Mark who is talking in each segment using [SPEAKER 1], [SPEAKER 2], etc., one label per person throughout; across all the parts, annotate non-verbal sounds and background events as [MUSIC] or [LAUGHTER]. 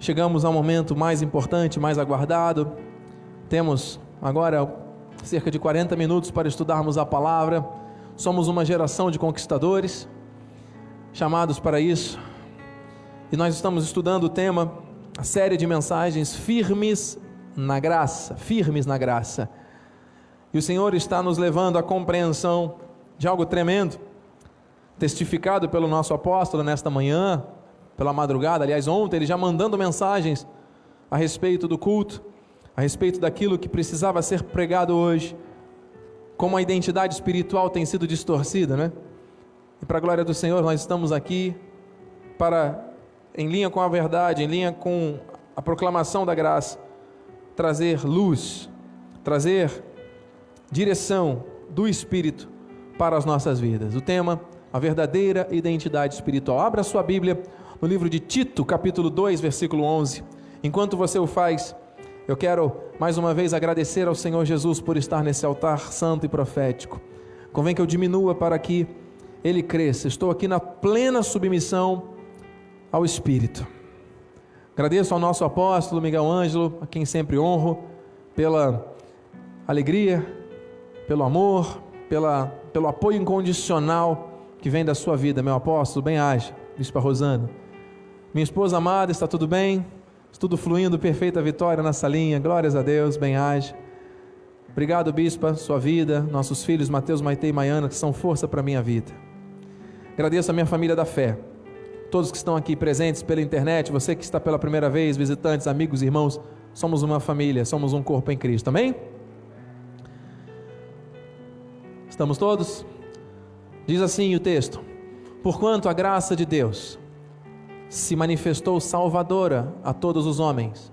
[SPEAKER 1] chegamos ao momento mais importante, mais aguardado. Temos agora cerca de 40 minutos para estudarmos a palavra. Somos uma geração de conquistadores, chamados para isso. E nós estamos estudando o tema, a série de mensagens firmes na graça, firmes na graça. E o Senhor está nos levando à compreensão de algo tremendo, testificado pelo nosso apóstolo nesta manhã, pela madrugada, aliás, ontem, ele já mandando mensagens a respeito do culto, a respeito daquilo que precisava ser pregado hoje, como a identidade espiritual tem sido distorcida, né? E para a glória do Senhor, nós estamos aqui para, em linha com a verdade, em linha com a proclamação da graça, trazer luz, trazer direção do Espírito para as nossas vidas. O tema, a verdadeira identidade espiritual. Abra sua Bíblia no livro de Tito, capítulo 2, versículo 11. Enquanto você o faz, eu quero mais uma vez agradecer ao Senhor Jesus por estar nesse altar santo e profético. Convém que eu diminua para que ele cresça. Estou aqui na plena submissão ao Espírito. Agradeço ao nosso apóstolo Miguel Ângelo, a quem sempre honro, pela alegria, pelo amor, pela, pelo apoio incondicional que vem da sua vida, meu apóstolo. Bem-aja, Bispa Rosana. Minha esposa amada, está tudo bem? Tudo fluindo, perfeita vitória nessa linha. Glórias a Deus, bem-aja. Obrigado, Bispa, sua vida, nossos filhos, Mateus, Maite e Maiana, que são força para a minha vida. Agradeço a minha família da fé, todos que estão aqui presentes pela internet, você que está pela primeira vez, visitantes, amigos, irmãos, somos uma família, somos um corpo em Cristo, amém? Estamos todos? Diz assim o texto: Porquanto a graça de Deus se manifestou salvadora a todos os homens,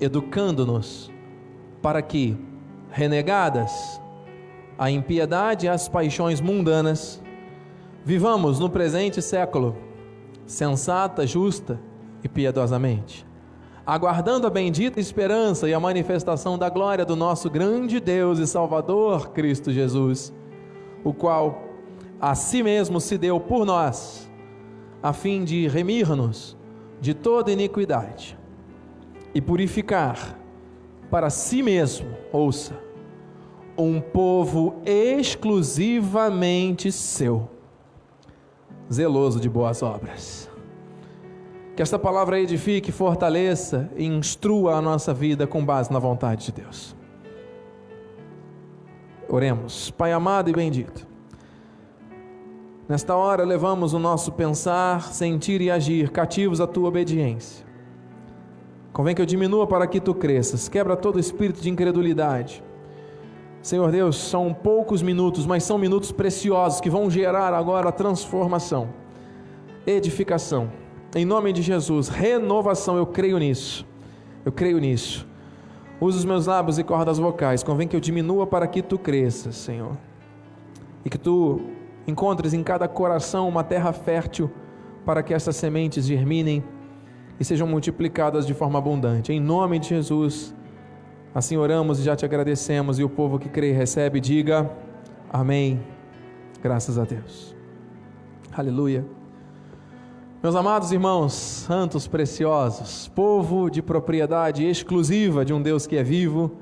[SPEAKER 1] educando-nos para que, renegadas a impiedade e as paixões mundanas, vivamos no presente século sensata, justa e piedosamente, aguardando a bendita esperança e a manifestação da glória do nosso grande Deus e Salvador Cristo Jesus, o qual a si mesmo se deu por nós a fim de remir-nos de toda iniquidade e purificar para si mesmo, ouça, um povo exclusivamente seu, zeloso de boas obras. Que esta palavra edifique, fortaleça e instrua a nossa vida com base na vontade de Deus. Oremos, Pai amado e bendito. Nesta hora, levamos o nosso pensar, sentir e agir cativos à tua obediência. Convém que eu diminua para que tu cresças. Quebra todo espírito de incredulidade. Senhor Deus, são poucos minutos, mas são minutos preciosos que vão gerar agora transformação, edificação. Em nome de Jesus, renovação, eu creio nisso. Eu creio nisso. Usa os meus lábios e cordas vocais. Convém que eu diminua para que tu cresças, Senhor. E que tu encontres em cada coração uma terra fértil para que essas sementes germinem e sejam multiplicadas de forma abundante. Em nome de Jesus, assim oramos e já te agradecemos. E o povo que crê e recebe, diga amém. Graças a Deus. Aleluia. Meus amados irmãos, santos preciosos, povo de propriedade exclusiva de um Deus que é vivo,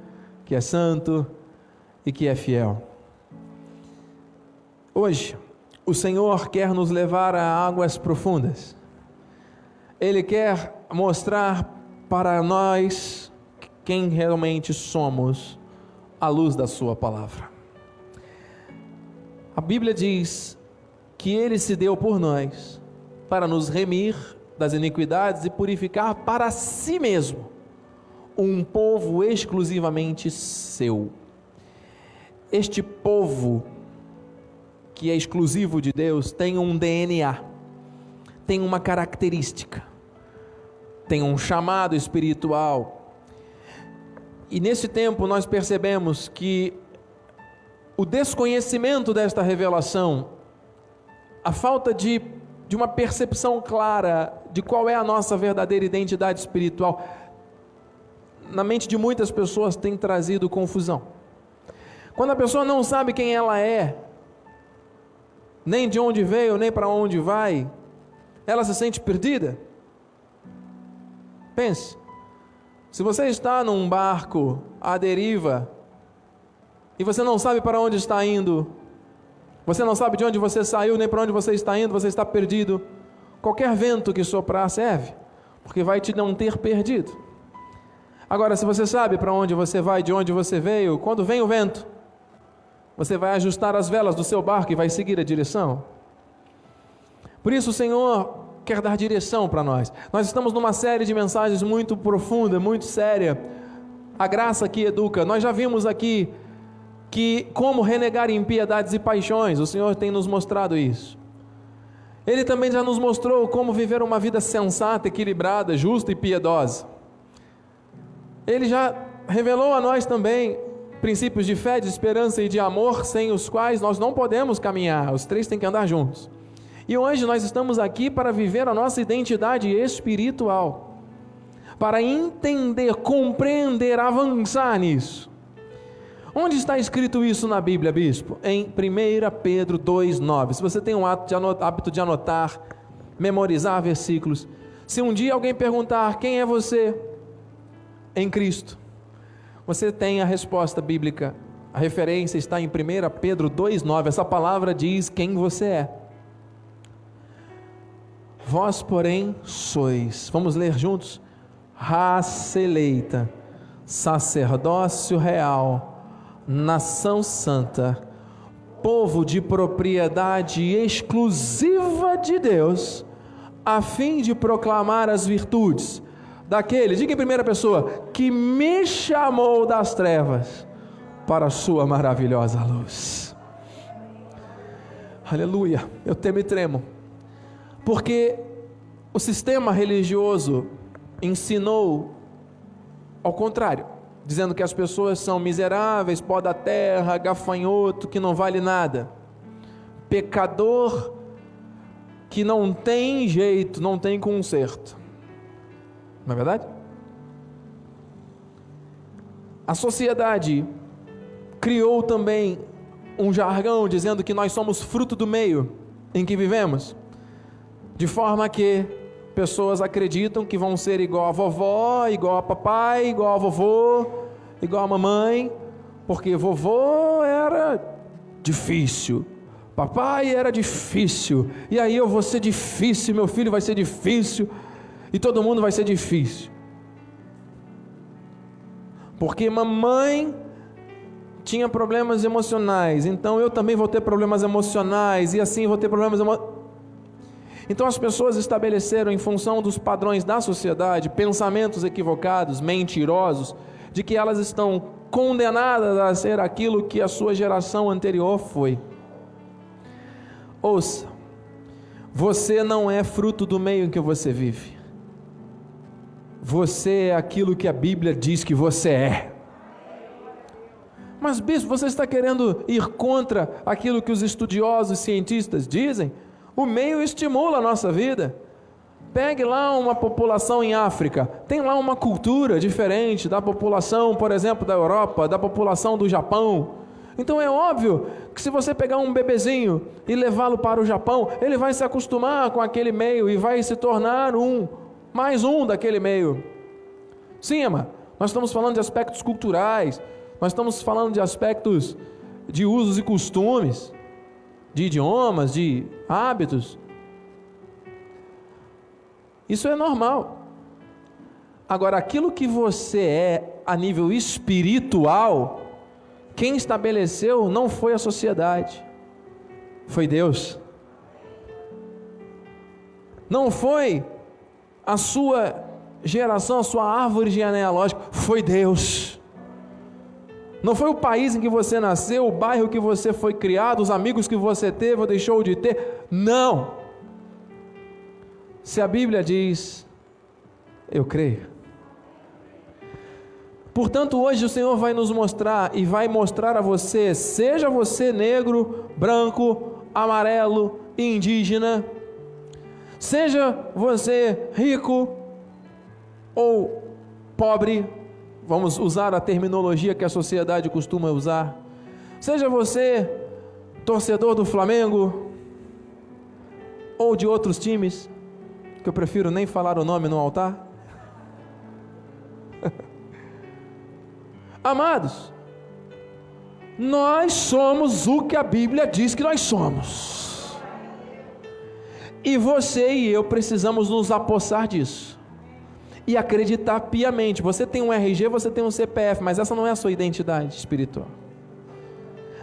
[SPEAKER 1] que é santo e que é fiel. Hoje, o Senhor quer nos levar a águas profundas. Ele quer mostrar para nós quem realmente somos à luz da Sua palavra. A Bíblia diz que Ele se deu por nós para nos remir das iniquidades e purificar para si mesmo um povo exclusivamente seu. Este povo que é exclusivo de Deus, tem um DNA, tem uma característica, tem um chamado espiritual. E nesse tempo nós percebemos que o desconhecimento desta revelação, a falta de, de uma percepção clara de qual é a nossa verdadeira identidade espiritual, na mente de muitas pessoas tem trazido confusão. Quando a pessoa não sabe quem ela é, nem de onde veio, nem para onde vai, ela se sente perdida. Pense. Se você está num barco à deriva e você não sabe para onde está indo, você não sabe de onde você saiu nem para onde você está indo, você está perdido. Qualquer vento que soprar serve, porque vai te não ter perdido. Agora, se você sabe para onde você vai, de onde você veio, quando vem o vento, você vai ajustar as velas do seu barco e vai seguir a direção. Por isso, o Senhor quer dar direção para nós. Nós estamos numa série de mensagens muito profunda, muito séria. A graça que educa. Nós já vimos aqui que como renegar impiedades e paixões. O Senhor tem nos mostrado isso. Ele também já nos mostrou como viver uma vida sensata, equilibrada, justa e piedosa. Ele já revelou a nós também princípios de fé, de esperança e de amor, sem os quais nós não podemos caminhar. Os três têm que andar juntos. E hoje nós estamos aqui para viver a nossa identidade espiritual, para entender, compreender, avançar nisso. Onde está escrito isso na Bíblia, bispo? Em 1 Pedro 2,9. Se você tem um hábito de anotar, memorizar versículos, se um dia alguém perguntar quem é você em Cristo, você tem a resposta bíblica. A referência está em 1 Pedro 2,9. Essa palavra diz quem você é. Vós, porém, sois, vamos ler juntos? Raça eleita, sacerdócio real, nação santa, povo de propriedade exclusiva de Deus, a fim de proclamar as virtudes daquele, diga em primeira pessoa, que me chamou das trevas para a sua maravilhosa luz. Aleluia, eu temo e tremo porque o sistema religioso ensinou ao contrário, dizendo que as pessoas são miseráveis, pó da terra, gafanhoto, que não vale nada, pecador que não tem jeito, não tem conserto. Não é verdade? A sociedade criou também um jargão dizendo que nós somos fruto do meio em que vivemos. De forma que pessoas acreditam que vão ser igual a vovó, igual a papai, igual a vovô, igual a mamãe, porque vovô era difícil, papai era difícil, e aí eu vou ser difícil, meu filho vai ser difícil, e todo mundo vai ser difícil. Porque mamãe tinha problemas emocionais, então eu também vou ter problemas emocionais, e assim vou ter problemas emocionais. Então as pessoas estabeleceram, em função dos padrões da sociedade, pensamentos equivocados, mentirosos, de que elas estão condenadas a ser aquilo que a sua geração anterior foi. Ouça, você não é fruto do meio em que você vive. Você é aquilo que a Bíblia diz que você é. Mas, bispo, você está querendo ir contra aquilo que os estudiosos cientistas dizem? O meio estimula a nossa vida. Pegue lá uma população em África, tem lá uma cultura diferente da população, por exemplo, da Europa, da população do Japão. Então é óbvio que se você pegar um bebezinho e levá-lo para o Japão, ele vai se acostumar com aquele meio e vai se tornar um, mais um daquele meio. Sim, ama, nós estamos falando de aspectos culturais, nós estamos falando de aspectos de usos e costumes de idiomas, de hábitos. Isso é normal. Agora, aquilo que você é a nível espiritual, quem estabeleceu não foi a sociedade, foi Deus. Não foi a sua geração, a sua árvore genealógica, foi Deus. Não foi o país em que você nasceu, o bairro que você foi criado, os amigos que você teve ou deixou de ter. Não. Se a Bíblia diz, eu creio. Portanto, hoje o Senhor vai nos mostrar e vai mostrar a você, seja você negro, branco, amarelo, indígena, seja você rico ou pobre, vamos usar a terminologia que a sociedade costuma usar. Seja você torcedor do Flamengo ou de outros times, que eu prefiro nem falar o nome no altar. [LAUGHS] Amados, nós somos o que a Bíblia diz que nós somos. E você e eu precisamos nos apossar disso. E acreditar piamente. Você tem um RG, você tem um CPF, mas essa não é a sua identidade espiritual.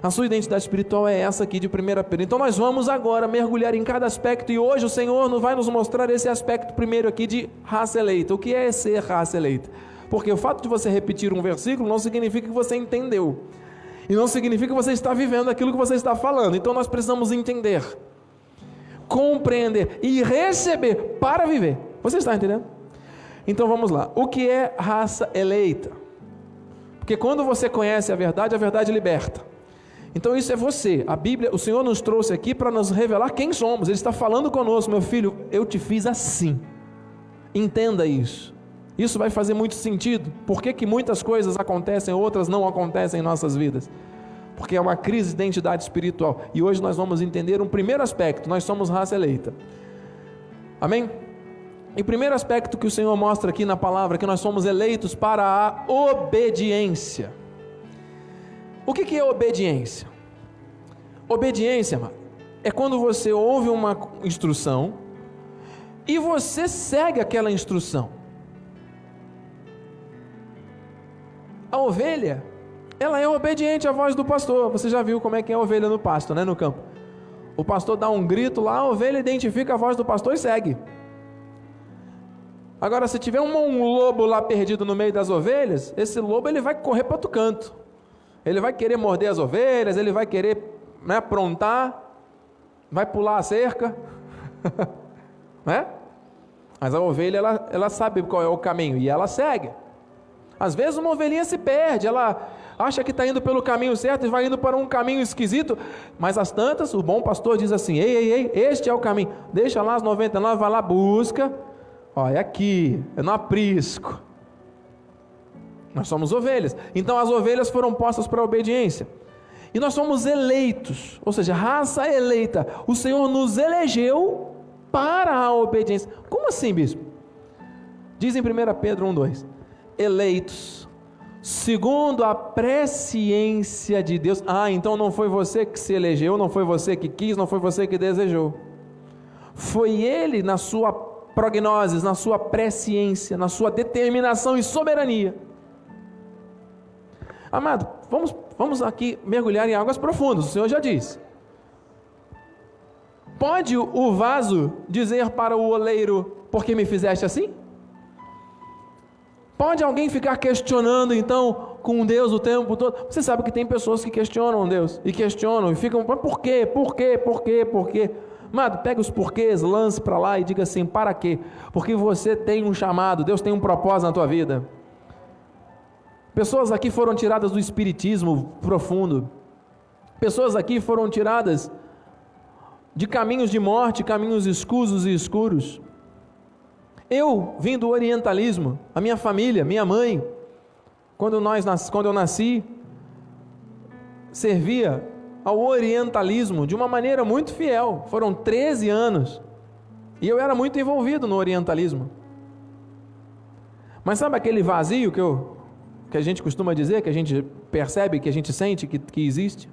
[SPEAKER 1] A sua identidade espiritual é essa aqui de 1 Pedro. Então nós vamos agora mergulhar em cada aspecto e hoje o Senhor vai nos mostrar esse aspecto primeiro aqui de raça eleita. O que é ser raça eleita? Porque o fato de você repetir um versículo não significa que você entendeu. E não significa que você está vivendo aquilo que você está falando. Então nós precisamos entender, compreender e receber para viver. Você está entendendo? Então vamos lá. O que é raça eleita? Porque quando você conhece a verdade, a verdade liberta. Então isso é você. A Bíblia, o Senhor nos trouxe aqui para nos revelar quem somos. Ele está falando conosco, meu filho, eu te fiz assim. Entenda isso. Isso vai fazer muito sentido. Por que, que muitas coisas acontecem, outras não acontecem em nossas vidas? Porque é uma crise de identidade espiritual. E hoje nós vamos entender um primeiro aspecto: nós somos raça eleita. Amém? E primeiro aspecto que o Senhor mostra aqui na palavra, que nós somos eleitos para a obediência. O que, é obediência? Obediência é quando você ouve uma instrução e você segue aquela instrução. A ovelha, ela é obediente à voz do pastor. Você já viu como é que é a ovelha no pasto, né, no campo? O pastor dá um grito lá, a ovelha identifica a voz do pastor e segue. Agora, se tiver um, um lobo lá perdido no meio das ovelhas, esse lobo ele vai correr para outro canto. Ele vai querer morder as ovelhas, ele vai querer né, aprontar, vai pular a cerca, [LAUGHS] né? Mas a ovelha ela, ela sabe qual é o caminho e ela segue. Às vezes uma ovelhinha se perde, ela acha que está indo pelo caminho certo e vai indo para um caminho esquisito, mas as tantas, o bom pastor diz assim: ei, ei, ei, este é o caminho, deixa lá as 99, vai lá, busca, olha é aqui, é no aprisco. Nós somos ovelhas. Então as ovelhas foram postas para a obediência. E nós somos eleitos, ou seja, raça eleita. O Senhor nos elegeu para a obediência. Como assim, bispo? Diz em 1 Pedro 1,2: Eleitos, segundo a presciência de Deus. Ah, então não foi você que se elegeu, não foi você que quis, não foi você que desejou. Foi Ele na sua prognoses, na sua presciência, na sua determinação e soberania Amado, vamos, vamos aqui mergulhar em águas profundas, o Senhor já disse. Pode o vaso dizer para o oleiro, por que me fizeste assim? Pode alguém ficar questionando então com Deus o tempo todo? Você sabe que tem pessoas que questionam Deus e questionam e ficam, por quê? Por quê? Por quê? Por quê? Amado, pega os porquês, lance para lá e diga assim: para quê? Porque você tem um chamado, Deus tem um propósito na tua vida. Pessoas aqui foram tiradas do espiritismo profundo. Pessoas aqui foram tiradas de caminhos de morte, caminhos escusos e escuros. Eu vim do orientalismo, a minha família, minha mãe, quando, nós, quando eu nasci, servia ao orientalismo de uma maneira muito fiel. Foram 13 anos. E eu era muito envolvido no orientalismo. Mas sabe aquele vazio que eu que a gente costuma dizer, que a gente percebe, que a gente sente que, que existe?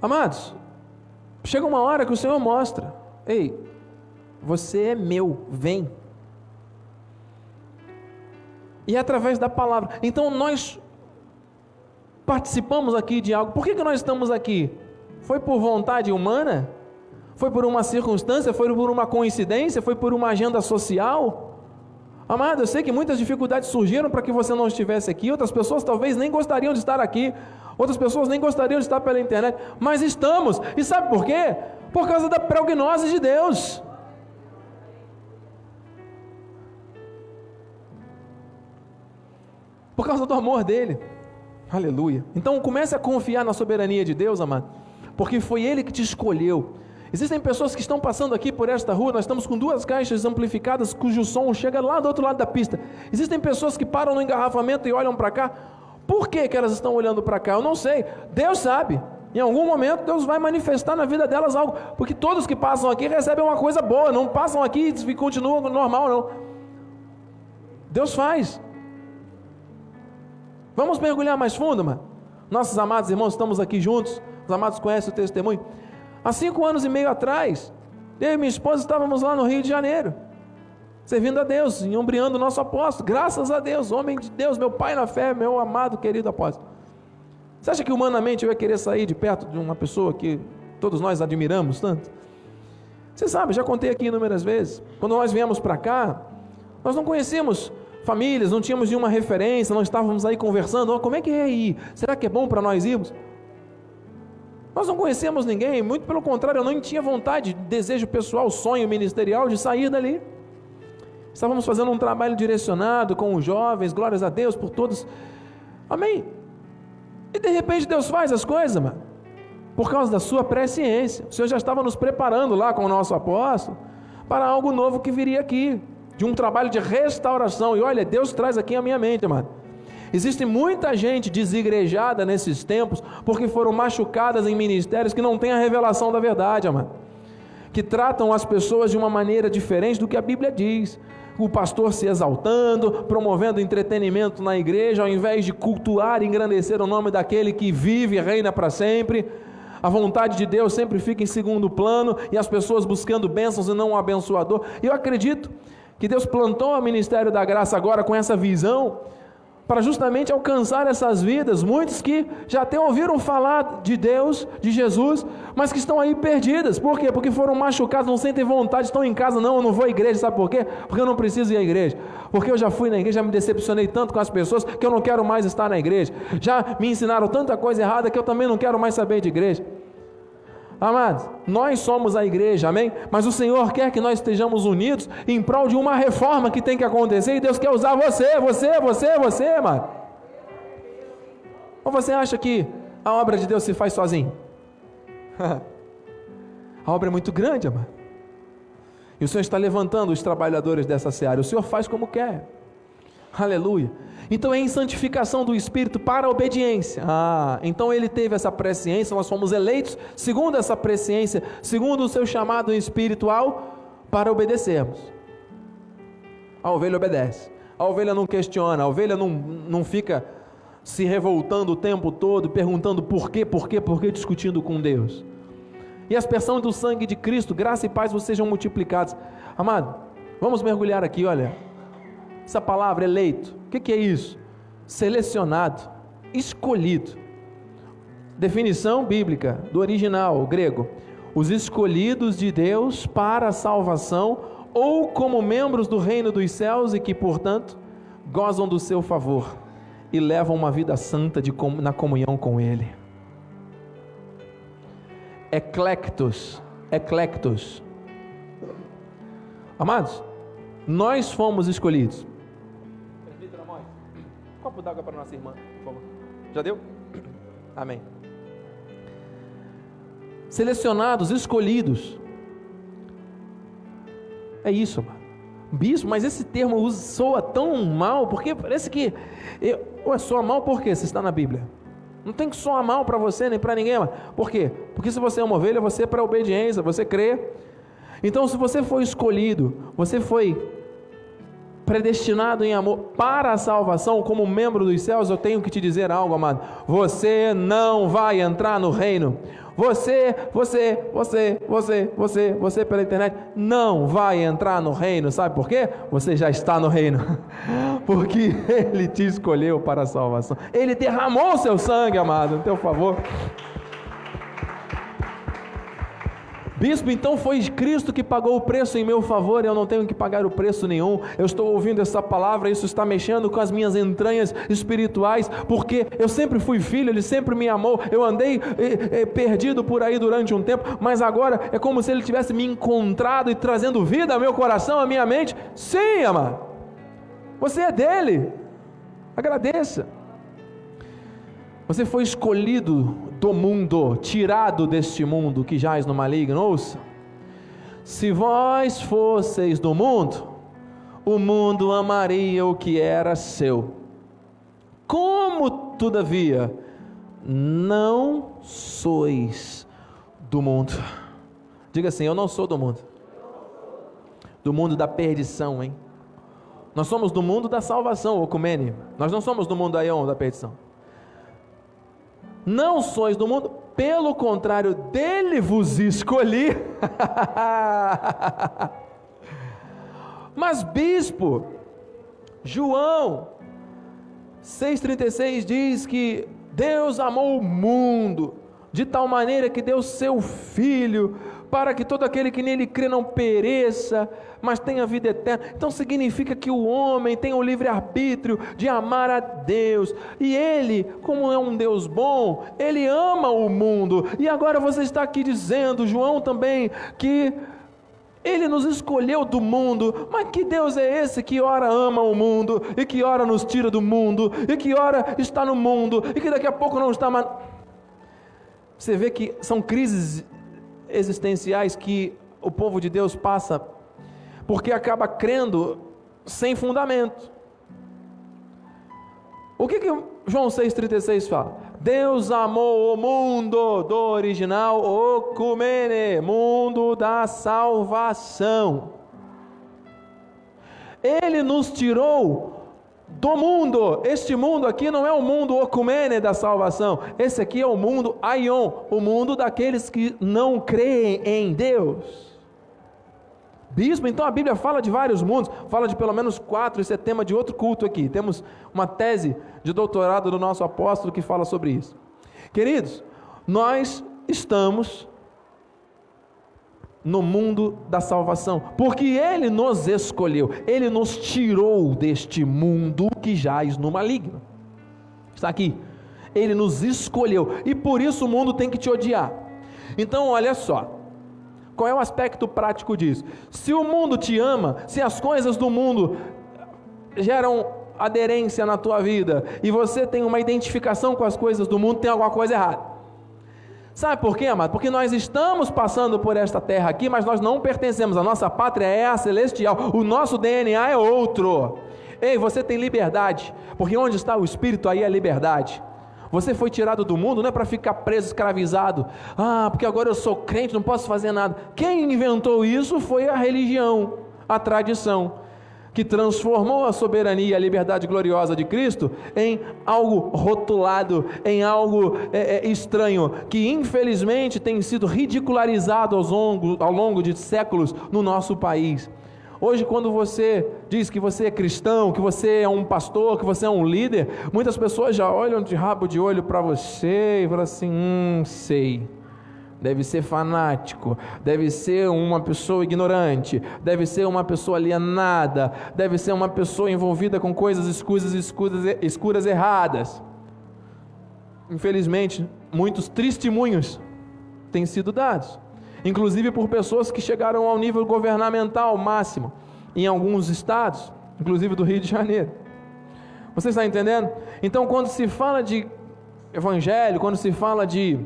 [SPEAKER 1] Amados, chega uma hora que o Senhor mostra: ei, você é meu, vem. E é através da palavra. Então nós participamos aqui de algo. Por que, que nós estamos aqui? Foi por vontade humana? Foi por uma circunstância? Foi por uma coincidência? Foi por uma agenda social? Amado, eu sei que muitas dificuldades surgiram para que você não estivesse aqui, outras pessoas talvez nem gostariam de estar aqui, outras pessoas nem gostariam de estar pela internet, mas estamos, e sabe por quê? Por causa da prognose de Deus. Por causa do amor dele. Aleluia. Então comece a confiar na soberania de Deus, amado, porque foi ele que te escolheu. Existem pessoas que estão passando aqui por esta rua, nós estamos com duas caixas amplificadas cujo som chega lá do outro lado da pista. Existem pessoas que param no engarrafamento e olham para cá. Por que, que elas estão olhando para cá? Eu não sei. Deus sabe. Em algum momento Deus vai manifestar na vida delas algo, porque todos que passam aqui recebem uma coisa boa, não passam aqui e continuam normal não. Deus faz. Vamos mergulhar mais fundo, mano. Nossos amados irmãos, estamos aqui juntos. Os amados conhecem o testemunho. Há cinco anos e meio atrás, eu e minha esposa estávamos lá no Rio de Janeiro, servindo a Deus, embriando o nosso apóstolo. Graças a Deus, homem de Deus, meu pai na fé, meu amado, querido apóstolo. Você acha que humanamente eu ia querer sair de perto de uma pessoa que todos nós admiramos tanto? Você sabe, já contei aqui inúmeras vezes. Quando nós viemos para cá, nós não conhecíamos famílias, não tínhamos nenhuma referência, não estávamos aí conversando. Oh, como é que é ir? Será que é bom para nós irmos? Nós não conhecemos ninguém, muito pelo contrário, eu não tinha vontade, desejo pessoal, sonho ministerial de sair dali. Estávamos fazendo um trabalho direcionado com os jovens, glórias a Deus por todos. Amém. E de repente Deus faz as coisas, mano. Por causa da sua presciência. O Senhor já estava nos preparando lá com o nosso apóstolo para algo novo que viria aqui, de um trabalho de restauração. E olha, Deus traz aqui a minha mente, mano. Existe muita gente desigrejada nesses tempos porque foram machucadas em ministérios que não têm a revelação da verdade, amado. Que tratam as pessoas de uma maneira diferente do que a Bíblia diz. O pastor se exaltando, promovendo entretenimento na igreja, ao invés de cultuar e engrandecer o nome daquele que vive e reina para sempre. A vontade de Deus sempre fica em segundo plano e as pessoas buscando bênçãos e não um abençoador. Eu acredito que Deus plantou o ministério da graça agora com essa visão para justamente alcançar essas vidas. Muitos que já até ouviram falar de Deus, de Jesus, mas que estão aí perdidas. Por quê? Porque foram machucados, não sentem vontade, estão em casa. Não, eu não vou à igreja. Sabe por quê? Porque eu não preciso ir à igreja. Porque eu já fui na igreja, já me decepcionei tanto com as pessoas que eu não quero mais estar na igreja. Já me ensinaram tanta coisa errada que eu também não quero mais saber de igreja. Amados, nós somos a igreja, amém? Mas o Senhor quer que nós estejamos unidos em prol de uma reforma que tem que acontecer e Deus quer usar você, você, você, você, mano. Ou você acha que a obra de Deus se faz sozinho? [LAUGHS] a obra é muito grande, amado. E o Senhor está levantando os trabalhadores dessa seara. O Senhor faz como quer. Aleluia. Então é em santificação do Espírito para a obediência. Ah, então ele teve essa presciência, nós fomos eleitos segundo essa presciência, segundo o seu chamado espiritual, para obedecermos. A ovelha obedece. A ovelha não questiona, a ovelha não, não fica se revoltando o tempo todo, perguntando por quê, por quê, por quê, discutindo com Deus. E a aspersão do sangue de Cristo, graça e paz vos sejam multiplicados. Amado, vamos mergulhar aqui, olha. Essa palavra eleito, o que, que é isso? Selecionado, escolhido. Definição bíblica do original grego: os escolhidos de Deus para a salvação ou como membros do reino dos céus e que, portanto, gozam do seu favor e levam uma vida santa de, na comunhão com Ele. Eclectos, eclectos. Amados, nós fomos escolhidos copo d'água para nossa irmã, por favor. Já deu? [CLEARS THROAT] Amém. Selecionados, escolhidos. É isso, mano. Bispo, mas esse termo soa tão mal, porque parece que. Eu, ué, soa mal por quê? Se está na Bíblia. Não tem que soar mal para você nem para ninguém. Mano. Por quê? Porque se você é uma ovelha, você é para obediência, você crê. Então, se você foi escolhido, você foi predestinado em amor para a salvação, como membro dos céus, eu tenho que te dizer algo, amado. Você não vai entrar no reino. Você, você, você, você, você, você pela internet não vai entrar no reino. Sabe por quê? Você já está no reino. [LAUGHS] Porque Ele te escolheu para a salvação. Ele derramou seu sangue, amado, em teu favor. Bispo, então foi Cristo que pagou o preço em meu favor, eu não tenho que pagar o preço nenhum. Eu estou ouvindo essa palavra, isso está mexendo com as minhas entranhas espirituais, porque eu sempre fui filho, Ele sempre me amou. Eu andei eh, eh, perdido por aí durante um tempo, mas agora é como se Ele tivesse me encontrado e trazendo vida ao meu coração, à minha mente. Sim, amado, você é dele. Agradeça. Você foi escolhido do mundo, tirado deste mundo que jaz no maligno. Ouça: se vós fosseis do mundo, o mundo amaria o que era seu. Como, todavia, não sois do mundo. Diga assim: Eu não sou do mundo. Do mundo da perdição, hein? Nós somos do mundo da salvação, Ocumene. Nós não somos do mundo Aion, da perdição. Não sois do mundo, pelo contrário, dele vos escolhi. [LAUGHS] Mas bispo, João 6,36 diz que Deus amou o mundo de tal maneira que deu seu Filho para que todo aquele que nele crê não pereça, mas tenha vida eterna. Então significa que o homem tem o livre arbítrio de amar a Deus. E ele, como é um Deus bom, ele ama o mundo. E agora você está aqui dizendo, João também, que ele nos escolheu do mundo, mas que Deus é esse que ora ama o mundo, e que ora nos tira do mundo, e que ora está no mundo, e que daqui a pouco não está mais. Você vê que são crises existenciais que o povo de Deus passa, porque acaba crendo sem fundamento. O que, que João 6,36 fala? Deus amou o mundo do original, Ocumene, mundo da salvação. Ele nos tirou do mundo. Este mundo aqui não é o mundo ocumene da salvação. Esse aqui é o mundo aion, o mundo daqueles que não creem em Deus. Bispo, então a Bíblia fala de vários mundos, fala de pelo menos quatro, isso é tema de outro culto aqui. Temos uma tese de doutorado do nosso apóstolo que fala sobre isso. Queridos, nós estamos no mundo da salvação, porque Ele nos escolheu, Ele nos tirou deste mundo que jaz no maligno. Está aqui, Ele nos escolheu, e por isso o mundo tem que te odiar. Então, olha só, qual é o aspecto prático disso? Se o mundo te ama, se as coisas do mundo geram aderência na tua vida e você tem uma identificação com as coisas do mundo, tem alguma coisa errada. Sabe por quê, amado? Porque nós estamos passando por esta terra aqui, mas nós não pertencemos. A nossa pátria é a celestial. O nosso DNA é outro. Ei, você tem liberdade, porque onde está o Espírito, aí é liberdade. Você foi tirado do mundo não é para ficar preso, escravizado. Ah, porque agora eu sou crente, não posso fazer nada. Quem inventou isso foi a religião, a tradição que transformou a soberania e a liberdade gloriosa de Cristo em algo rotulado, em algo é, é, estranho, que infelizmente tem sido ridicularizado ao longo, ao longo de séculos no nosso país. Hoje, quando você diz que você é cristão, que você é um pastor, que você é um líder, muitas pessoas já olham de rabo de olho para você e falam assim: hum, sei deve ser fanático, deve ser uma pessoa ignorante, deve ser uma pessoa alienada, deve ser uma pessoa envolvida com coisas escuras, escuras, escuras erradas. Infelizmente, muitos testemunhos têm sido dados, inclusive por pessoas que chegaram ao nível governamental máximo em alguns estados, inclusive do Rio de Janeiro. Você está entendendo? Então, quando se fala de evangelho, quando se fala de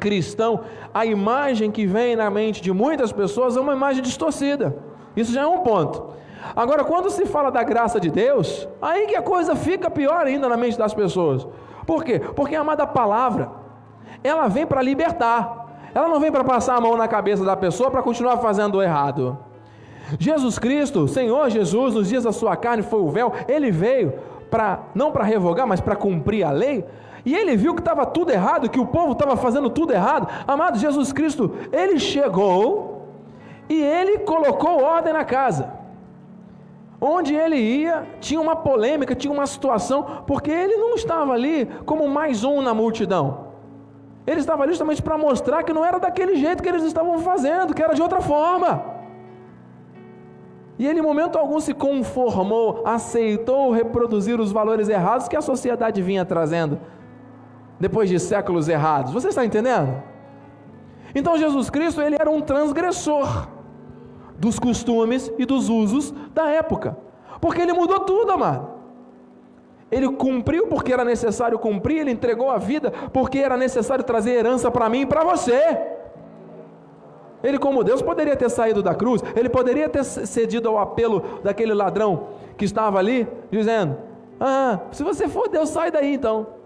[SPEAKER 1] cristão, a imagem que vem na mente de muitas pessoas é uma imagem distorcida. Isso já é um ponto. Agora, quando se fala da graça de Deus, aí que a coisa fica pior ainda na mente das pessoas. Por quê? Porque a amada palavra, ela vem para libertar. Ela não vem para passar a mão na cabeça da pessoa para continuar fazendo o errado. Jesus Cristo, Senhor Jesus, nos dias da sua carne foi o véu, ele veio para não para revogar, mas para cumprir a lei. E ele viu que estava tudo errado, que o povo estava fazendo tudo errado. Amado Jesus Cristo, ele chegou e ele colocou ordem na casa. Onde ele ia, tinha uma polêmica, tinha uma situação, porque ele não estava ali como mais um na multidão. Ele estava ali justamente para mostrar que não era daquele jeito que eles estavam fazendo, que era de outra forma. E ele, em momento algum, se conformou, aceitou reproduzir os valores errados que a sociedade vinha trazendo depois de séculos errados. Você está entendendo? Então Jesus Cristo, ele era um transgressor dos costumes e dos usos da época. Porque ele mudou tudo, amado. Ele cumpriu porque era necessário cumprir, ele entregou a vida porque era necessário trazer herança para mim e para você. Ele, como Deus, poderia ter saído da cruz, ele poderia ter cedido ao apelo daquele ladrão que estava ali, dizendo: Ah, se você for Deus, sai daí então.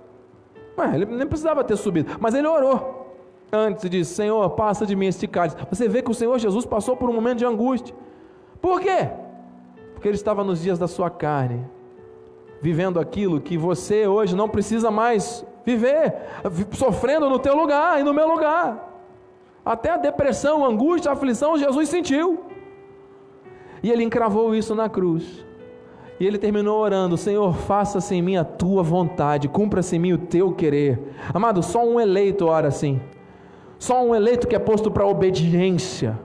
[SPEAKER 1] Ué, ele nem precisava ter subido, mas ele orou antes e disse: Senhor, passa de mim este cálice. Você vê que o Senhor Jesus passou por um momento de angústia. Por quê? Porque ele estava nos dias da sua carne, vivendo aquilo que você hoje não precisa mais viver, sofrendo no teu lugar e no meu lugar. Até a depressão, a angústia, a aflição, Jesus sentiu. E ele encravou isso na cruz. E ele terminou orando: Senhor, faça-se em mim a tua vontade, cumpra-se em mim o teu querer. Amado, só um eleito ora assim. Só um eleito que é posto para obediência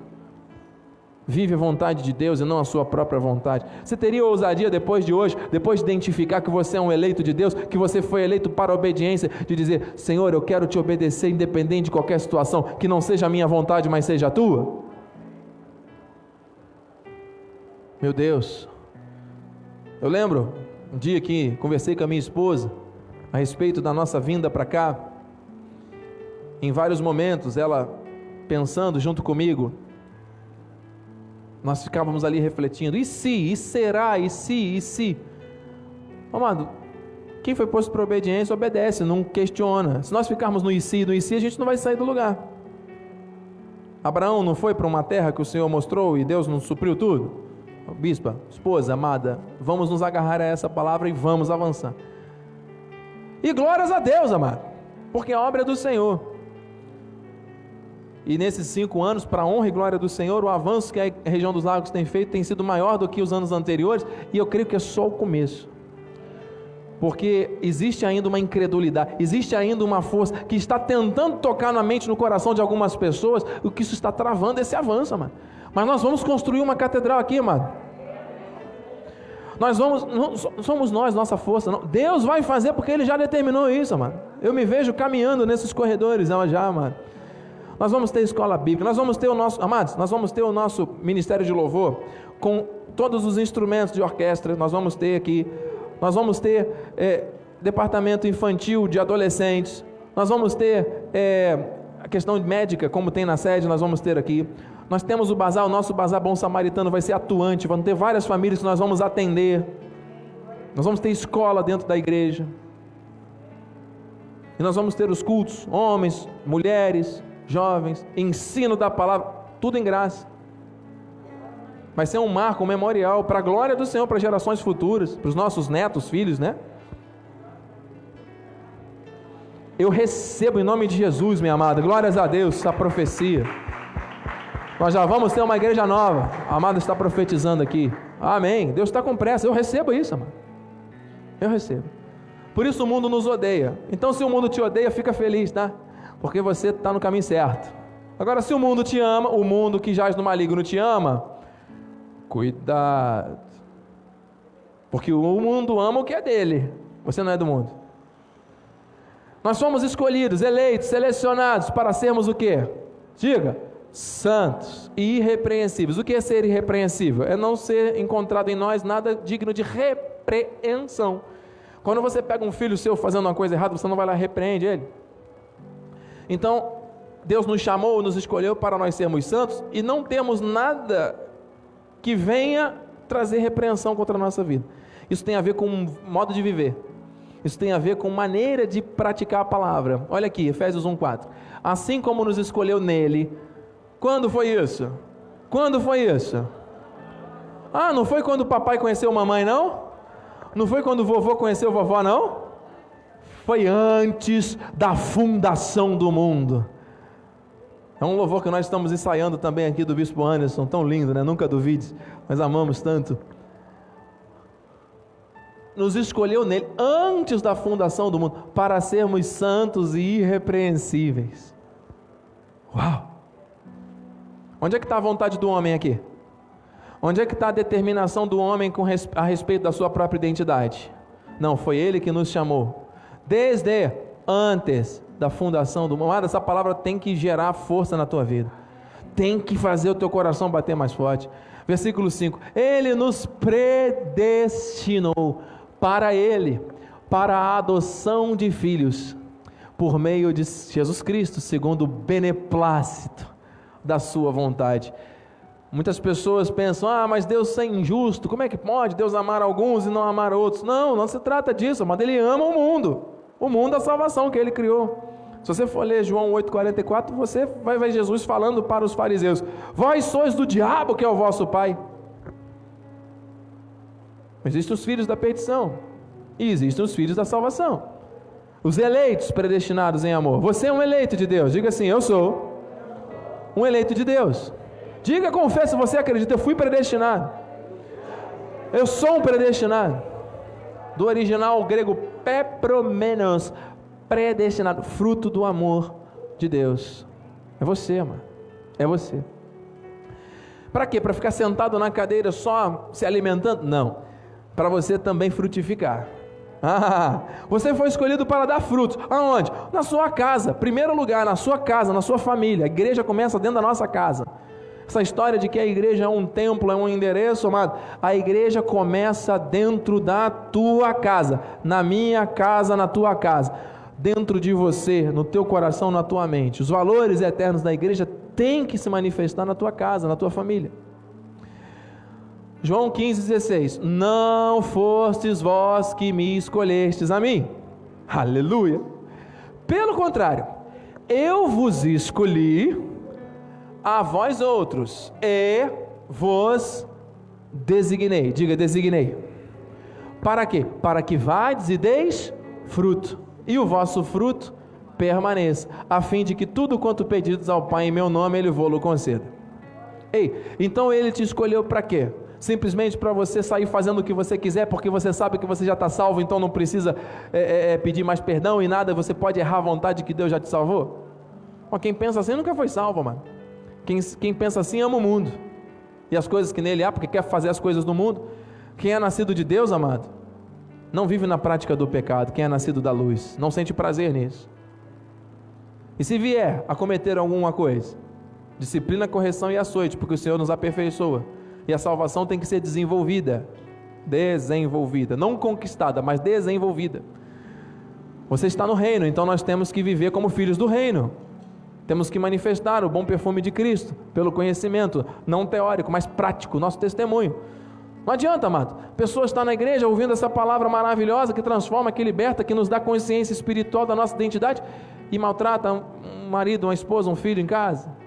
[SPEAKER 1] vive a vontade de Deus e não a sua própria vontade. Você teria ousadia depois de hoje, depois de identificar que você é um eleito de Deus, que você foi eleito para a obediência, de dizer: Senhor, eu quero te obedecer independente de qualquer situação, que não seja a minha vontade, mas seja a tua? Meu Deus, eu lembro um dia que conversei com a minha esposa a respeito da nossa vinda para cá. Em vários momentos, ela pensando junto comigo, nós ficávamos ali refletindo: e se, e será, e se, e se? Amado, quem foi posto para obediência, obedece, não questiona. Se nós ficarmos no e se, no e se, a gente não vai sair do lugar. Abraão não foi para uma terra que o Senhor mostrou e Deus não supriu tudo? Bispa, esposa, amada, vamos nos agarrar a essa palavra e vamos avançar. E glórias a Deus, amado, porque a obra é do Senhor. E nesses cinco anos, para a honra e glória do Senhor, o avanço que a região dos lagos tem feito tem sido maior do que os anos anteriores, e eu creio que é só o começo. Porque existe ainda uma incredulidade, existe ainda uma força que está tentando tocar na mente, no coração de algumas pessoas, o que isso está travando esse avanço, mano. Mas nós vamos construir uma catedral aqui, mano. Nós vamos, não somos nós, nossa força. Não. Deus vai fazer porque Ele já determinou isso, mano. Eu me vejo caminhando nesses corredores já, mano. Nós vamos ter escola bíblica, nós vamos ter o nosso, amados, nós vamos ter o nosso ministério de louvor com todos os instrumentos de orquestra, nós vamos ter aqui, nós vamos ter é, departamento infantil de adolescentes, nós vamos ter é, a questão médica, como tem na sede, nós vamos ter aqui. Nós temos o bazar, o nosso bazar bom samaritano vai ser atuante, vão ter várias famílias que nós vamos atender. Nós vamos ter escola dentro da igreja. E nós vamos ter os cultos, homens, mulheres, jovens, ensino da palavra, tudo em graça. Vai ser um marco, um memorial para a glória do Senhor, para gerações futuras, para os nossos netos, filhos, né? Eu recebo em nome de Jesus, minha amada, glórias a Deus, essa profecia. Nós já vamos ter uma igreja nova. A amada está profetizando aqui. Amém. Deus está com pressa. Eu recebo isso, amado. Eu recebo. Por isso o mundo nos odeia. Então, se o mundo te odeia, fica feliz, tá? porque você está no caminho certo. Agora, se o mundo te ama, o mundo que jaz no maligno te ama, cuidado. Porque o mundo ama o que é dele, você não é do mundo. Nós somos escolhidos, eleitos, selecionados para sermos o quê? Diga, santos e irrepreensíveis. O que é ser irrepreensível? É não ser encontrado em nós nada digno de repreensão. Quando você pega um filho seu fazendo uma coisa errada, você não vai lá e repreende ele. Então, Deus nos chamou, nos escolheu para nós sermos santos e não temos nada que venha trazer repreensão contra a nossa vida. Isso tem a ver com modo de viver. Isso tem a ver com maneira de praticar a palavra. Olha aqui, Efésios 1:4. Assim como nos escolheu nele. Quando foi isso? Quando foi isso? Ah, não foi quando o papai conheceu a mamãe, não? Não foi quando o vovô conheceu a vovó, não? foi antes da fundação do mundo. É um louvor que nós estamos ensaiando também aqui do Bispo Anderson, tão lindo, né? Nunca duvide, mas amamos tanto. Nos escolheu nele antes da fundação do mundo para sermos santos e irrepreensíveis. Uau! Onde é que está a vontade do homem aqui? Onde é que está a determinação do homem com, a respeito da sua própria identidade? Não, foi ele que nos chamou desde antes da fundação do mundo. Essa palavra tem que gerar força na tua vida. Tem que fazer o teu coração bater mais forte. Versículo 5: Ele nos predestinou para Ele, para a adoção de filhos, por meio de Jesus Cristo, segundo o beneplácito da Sua vontade. Muitas pessoas pensam: ah, mas Deus é injusto, como é que pode Deus amar alguns e não amar outros? Não, não se trata disso, mas Ele ama o mundo o mundo da salvação que ele criou. Se você for ler João 8,44, você vai ver Jesus falando para os fariseus: Vós sois do diabo que é o vosso pai. Existem os filhos da perdição e existem os filhos da salvação. Os eleitos predestinados em amor. Você é um eleito de Deus. Diga assim: Eu sou um eleito de Deus. Diga, confessa, você acredita, eu fui predestinado. Eu sou um predestinado. Do original grego pepromenos, predestinado, fruto do amor de Deus. É você, mano. É você. Para quê? Para ficar sentado na cadeira só se alimentando? Não. Para você também frutificar. Ah, você foi escolhido para dar frutos. Aonde? Na sua casa. Primeiro lugar, na sua casa, na sua família. A igreja começa dentro da nossa casa. Essa história de que a igreja é um templo, é um endereço, amado. A igreja começa dentro da tua casa, na minha casa, na tua casa, dentro de você, no teu coração, na tua mente. Os valores eternos da igreja têm que se manifestar na tua casa, na tua família. João 15,16: Não fostes vós que me escolhestes a mim. Aleluia. Pelo contrário, eu vos escolhi a vós outros e vos designei. Diga, designei. Para quê? Para que vades e deis fruto, e o vosso fruto permaneça, a fim de que tudo quanto pedidos ao Pai em meu nome, Ele vou-lo conceda. Ei, então Ele te escolheu para quê? Simplesmente para você sair fazendo o que você quiser, porque você sabe que você já está salvo, então não precisa é, é, é, pedir mais perdão e nada, você pode errar à vontade que Deus já te salvou? Mas quem pensa assim nunca foi salvo, mano. Quem, quem pensa assim ama o mundo e as coisas que nele há, porque quer fazer as coisas no mundo. Quem é nascido de Deus, amado, não vive na prática do pecado. Quem é nascido da luz, não sente prazer nisso. E se vier a cometer alguma coisa, disciplina, correção e açoite, porque o Senhor nos aperfeiçoa e a salvação tem que ser desenvolvida. Desenvolvida. Não conquistada, mas desenvolvida. Você está no reino, então nós temos que viver como filhos do reino. Temos que manifestar o bom perfume de Cristo, pelo conhecimento, não teórico, mas prático, nosso testemunho. Não adianta, amado. A pessoa está na igreja ouvindo essa palavra maravilhosa que transforma, que liberta, que nos dá consciência espiritual da nossa identidade e maltrata um marido, uma esposa, um filho em casa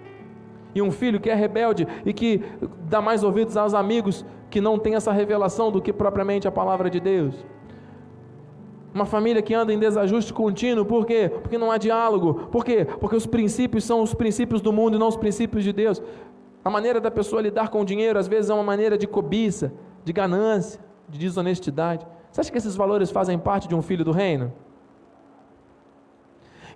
[SPEAKER 1] e um filho que é rebelde e que dá mais ouvidos aos amigos que não tem essa revelação do que propriamente a palavra de Deus. Uma família que anda em desajuste contínuo, por quê? Porque não há diálogo. Por quê? Porque os princípios são os princípios do mundo e não os princípios de Deus. A maneira da pessoa lidar com o dinheiro, às vezes, é uma maneira de cobiça, de ganância, de desonestidade. Você acha que esses valores fazem parte de um filho do reino?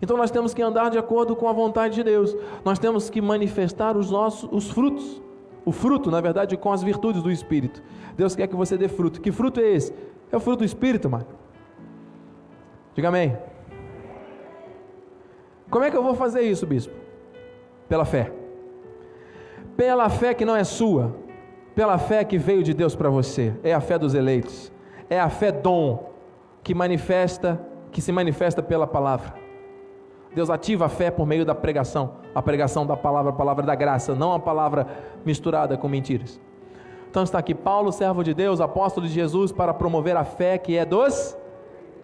[SPEAKER 1] Então nós temos que andar de acordo com a vontade de Deus. Nós temos que manifestar os nossos os frutos. O fruto, na verdade, com as virtudes do Espírito. Deus quer que você dê fruto. Que fruto é esse? É o fruto do Espírito, mano. Diga amém. Como é que eu vou fazer isso, bispo? Pela fé. Pela fé que não é sua, pela fé que veio de Deus para você. É a fé dos eleitos. É a fé dom que manifesta, que se manifesta pela palavra. Deus ativa a fé por meio da pregação, a pregação da palavra, a palavra da graça, não a palavra misturada com mentiras. Então está aqui Paulo, servo de Deus, apóstolo de Jesus, para promover a fé que é dos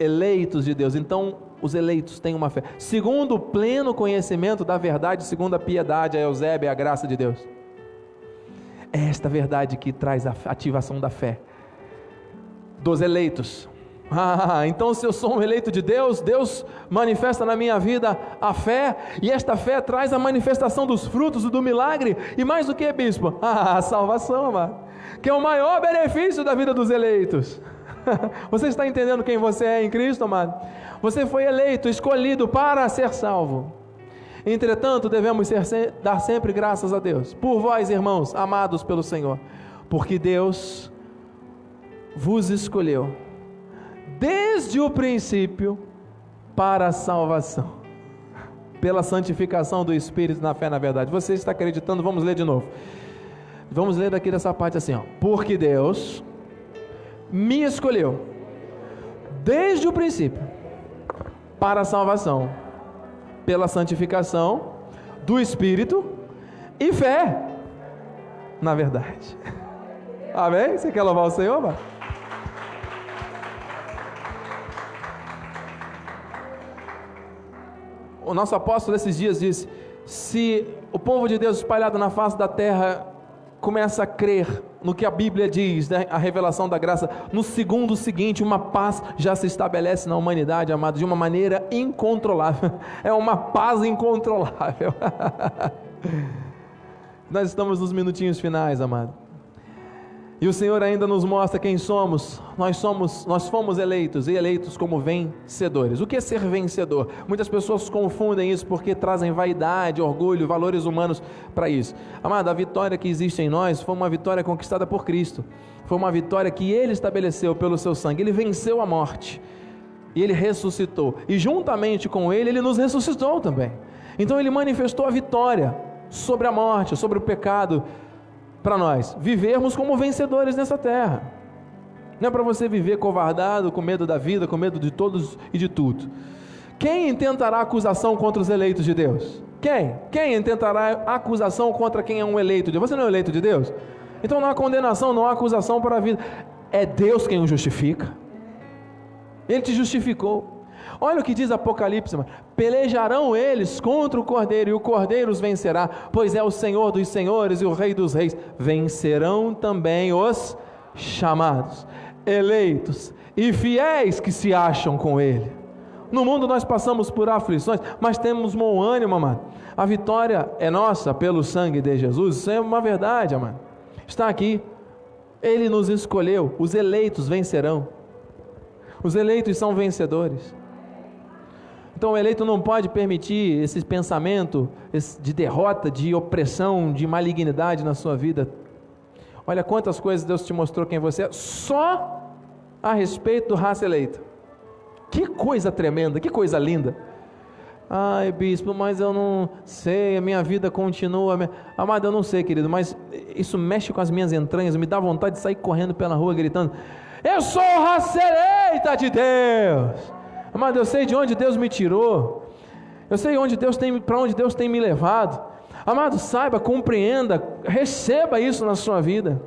[SPEAKER 1] eleitos de Deus. Então, os eleitos têm uma fé. Segundo o pleno conhecimento da verdade, segundo a piedade, a Eusébia, a graça de Deus. É esta verdade que traz a ativação da fé dos eleitos. [LAUGHS] Ah, então se eu sou um eleito de Deus, Deus manifesta na minha vida a fé, e esta fé traz a manifestação dos frutos do milagre, e mais do que, bispo? [LAUGHS] Ah, a salvação, amado, que é o maior benefício da vida dos eleitos. [LAUGHS] Você está entendendo quem você é em Cristo, amado? Você foi eleito, escolhido para ser salvo. Entretanto, devemos ser, dar sempre graças a Deus, por vós, irmãos, amados pelo Senhor, porque Deus vos escolheu desde o princípio para a salvação, pela santificação do Espírito na fé na verdade. Você está acreditando? Vamos ler de novo. Vamos ler daqui dessa parte assim, ó. Porque Deus me escolheu desde o princípio para a salvação, pela santificação do Espírito e fé na verdade. [LAUGHS] Amém? Você quer louvar o Senhor, mano? O nosso apóstolo esses dias disse: se o povo de Deus espalhado na face da terra começa a crer no que a Bíblia diz, né, a revelação da graça, no segundo seguinte, uma paz já se estabelece na humanidade, amado, de uma maneira incontrolável. [LAUGHS] É uma paz incontrolável. [LAUGHS] Nós estamos nos minutinhos finais, amado. E o Senhor ainda nos mostra quem somos. Nós somos, nós fomos eleitos e eleitos como vencedores. O que é ser vencedor? Muitas pessoas confundem isso porque trazem vaidade, orgulho, valores humanos para isso. Amado, a vitória que existe em nós foi uma vitória conquistada por Cristo. Foi uma vitória que ele estabeleceu pelo seu sangue. Ele venceu a morte. E ele ressuscitou. E juntamente com ele, ele nos ressuscitou também. Então ele manifestou a vitória sobre a morte, sobre o pecado, para nós vivermos como vencedores nessa terra. Não é para você viver covardado, com medo da vida, com medo de todos e de tudo. Quem intentará acusação contra os eleitos de Deus? Quem? Quem intentará acusação contra quem é um eleito de Deus? Você não é eleito de Deus? Então não há condenação, não há acusação para a vida. É Deus quem o justifica. Ele te justificou. Olha o que diz Apocalipse, mano. pelejarão eles contra o Cordeiro, e o Cordeiro os vencerá, pois é o Senhor dos senhores e o Rei dos reis. Vencerão também os chamados, eleitos e fiéis que se acham com Ele. No mundo nós passamos por aflições, mas temos bom ânimo, amado. A vitória é nossa pelo sangue de Jesus, isso é uma verdade, amado. Está aqui. Ele nos escolheu, os eleitos vencerão. Os eleitos são vencedores. Então o eleito não pode permitir esse pensamento de derrota, de opressão, de malignidade na sua vida. Olha quantas coisas Deus te mostrou quem você é, só a respeito do raça eleita. Que coisa tremenda, que coisa linda. Ai, bispo, mas eu não sei, a minha vida continua. Minha... Amado, eu não sei, querido, mas isso mexe com as minhas entranhas, me dá vontade de sair correndo pela rua gritando: Eu sou raça eleita de Deus. Amado, eu sei de onde Deus me tirou. Eu sei onde Deus tem, para onde Deus tem me levado. Amado, saiba, compreenda, receba isso na sua vida.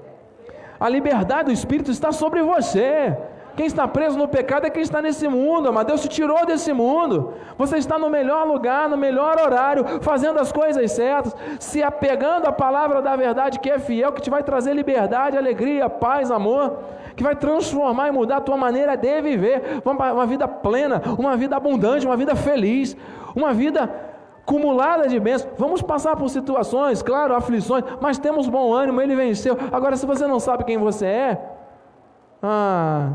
[SPEAKER 1] A liberdade do Espírito está sobre você. Quem está preso no pecado é quem está nesse mundo, mas Deus te tirou desse mundo. Você está no melhor lugar, no melhor horário, fazendo as coisas certas, se apegando à palavra da verdade que é fiel, que te vai trazer liberdade, alegria, paz, amor que vai transformar e mudar a tua maneira de viver, uma vida plena, uma vida abundante, uma vida feliz, uma vida acumulada de bênçãos. Vamos passar por situações, claro, aflições, mas temos bom ânimo, ele venceu. Agora, se você não sabe quem você é, ah,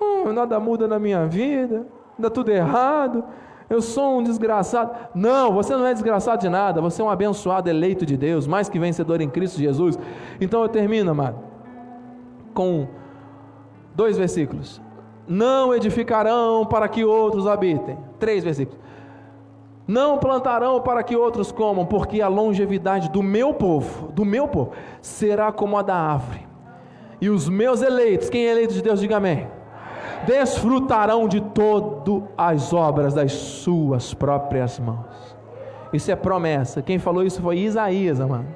[SPEAKER 1] oh, nada muda na minha vida, dá tudo errado eu sou um desgraçado. Não, você não é desgraçado de nada, você é um abençoado, eleito de Deus, mais que vencedor em Cristo Jesus. Então eu termino, amado, com dois versículos. Não edificarão para que outros habitem. Três versículos. Não plantarão para que outros comam, porque a longevidade do meu povo, do meu povo, será como a da árvore. E os meus eleitos, quem é eleito de Deus, diga amém desfrutarão de todas as obras das suas próprias mãos. Isso é promessa. Quem falou isso foi Isaías, amado.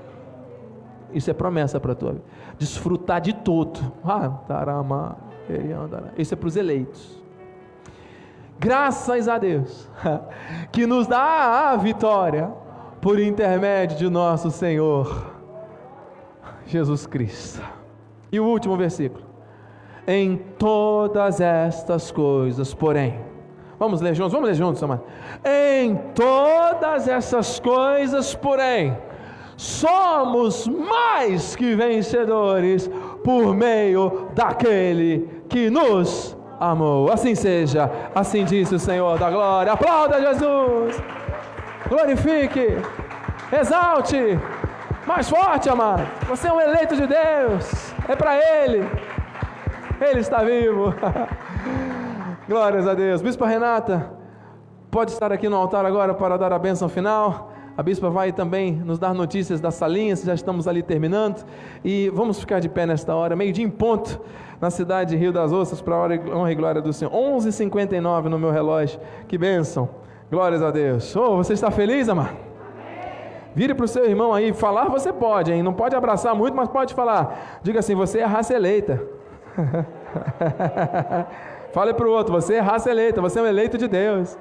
[SPEAKER 1] Isso é promessa para a tua vida. Desfrutar de tudo. Ah, tarama, isso é para os eleitos. Graças a Deus, [LAUGHS] que nos dá a vitória por intermédio de nosso Senhor Jesus Cristo. E o último versículo. Em todas estas coisas, porém, vamos ler juntos, vamos ler juntos, amado. Em todas essas coisas, porém, somos mais que vencedores por meio daquele que nos amou. Assim seja, assim disse o Senhor da glória. Aplauda Jesus, glorifique, exalte, mais forte, amado. Você é um eleito de Deus, é para Ele. Ele está vivo. [LAUGHS] Glórias a Deus. Bispa Renata, pode estar aqui no altar agora para dar a bênção final. A bispa vai também nos dar notícias da salinha, já estamos ali terminando. E vamos ficar de pé nesta hora, meio-dia em ponto, na cidade de Rio das Ostras, para a honra e glória do Senhor. 11h59 no meu relógio. Que bênção. Glórias a Deus. Oh, você está feliz, amado? Vire para o seu irmão aí, falar você pode, hein? Não pode abraçar muito, mas pode falar. Diga assim: você é a raça eleita. [LAUGHS] Fale para o outro: você é raça eleita, você é um eleito de Deus.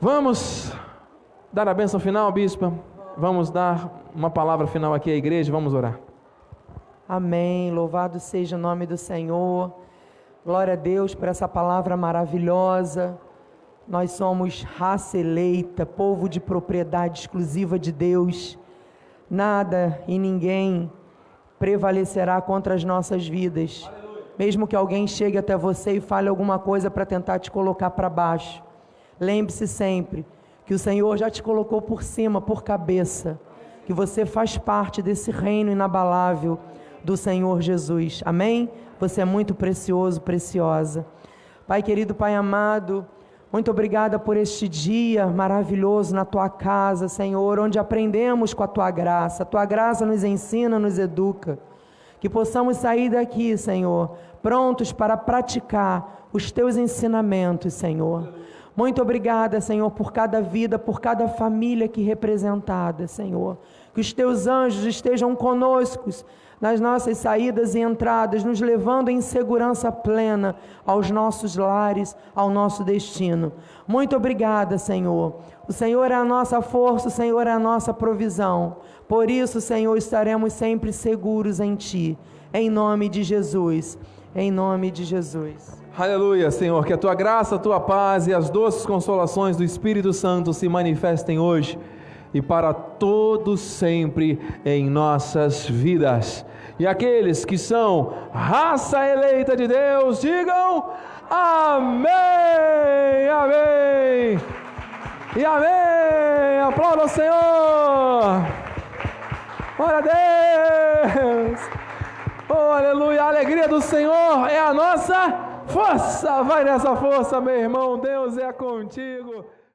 [SPEAKER 1] Vamos dar a bênção final, bispa. Vamos dar uma palavra final aqui à igreja. Vamos orar.
[SPEAKER 2] Amém. Louvado seja o nome do Senhor. Glória a Deus por essa palavra maravilhosa. Nós somos raça eleita, povo de propriedade exclusiva de Deus. Nada e ninguém prevalecerá contra as nossas vidas. Mesmo que alguém chegue até você e fale alguma coisa para tentar te colocar para baixo. Lembre-se sempre que o Senhor já te colocou por cima, por cabeça, que você faz parte desse reino inabalável do Senhor Jesus. Amém? Você é muito precioso, preciosa. Pai querido, Pai amado, muito obrigada por este dia maravilhoso na tua casa, Senhor, onde aprendemos com a tua graça. A tua graça nos ensina, nos educa. Que possamos sair daqui, Senhor, prontos para praticar os teus ensinamentos, Senhor. Muito obrigada, Senhor, por cada vida, por cada família aqui representada, Senhor. Que os teus anjos estejam conosco nas nossas saídas e entradas, nos levando em segurança plena aos nossos lares, ao nosso destino. Muito obrigada, Senhor. O Senhor é a nossa força, o Senhor é a nossa provisão. Por isso, Senhor, estaremos sempre seguros em Ti. Em nome de Jesus. Em nome de Jesus.
[SPEAKER 1] Aleluia, Senhor, que a tua graça, a tua paz e as doces consolações do Espírito Santo se manifestem hoje e para todos sempre em nossas vidas. E aqueles que são raça eleita de Deus, digam amém, amém e amém. Aplauda o Senhor. Glória a Deus. Oh, aleluia. A alegria do Senhor é a nossa Força, vai nessa força, meu irmão. Deus é contigo.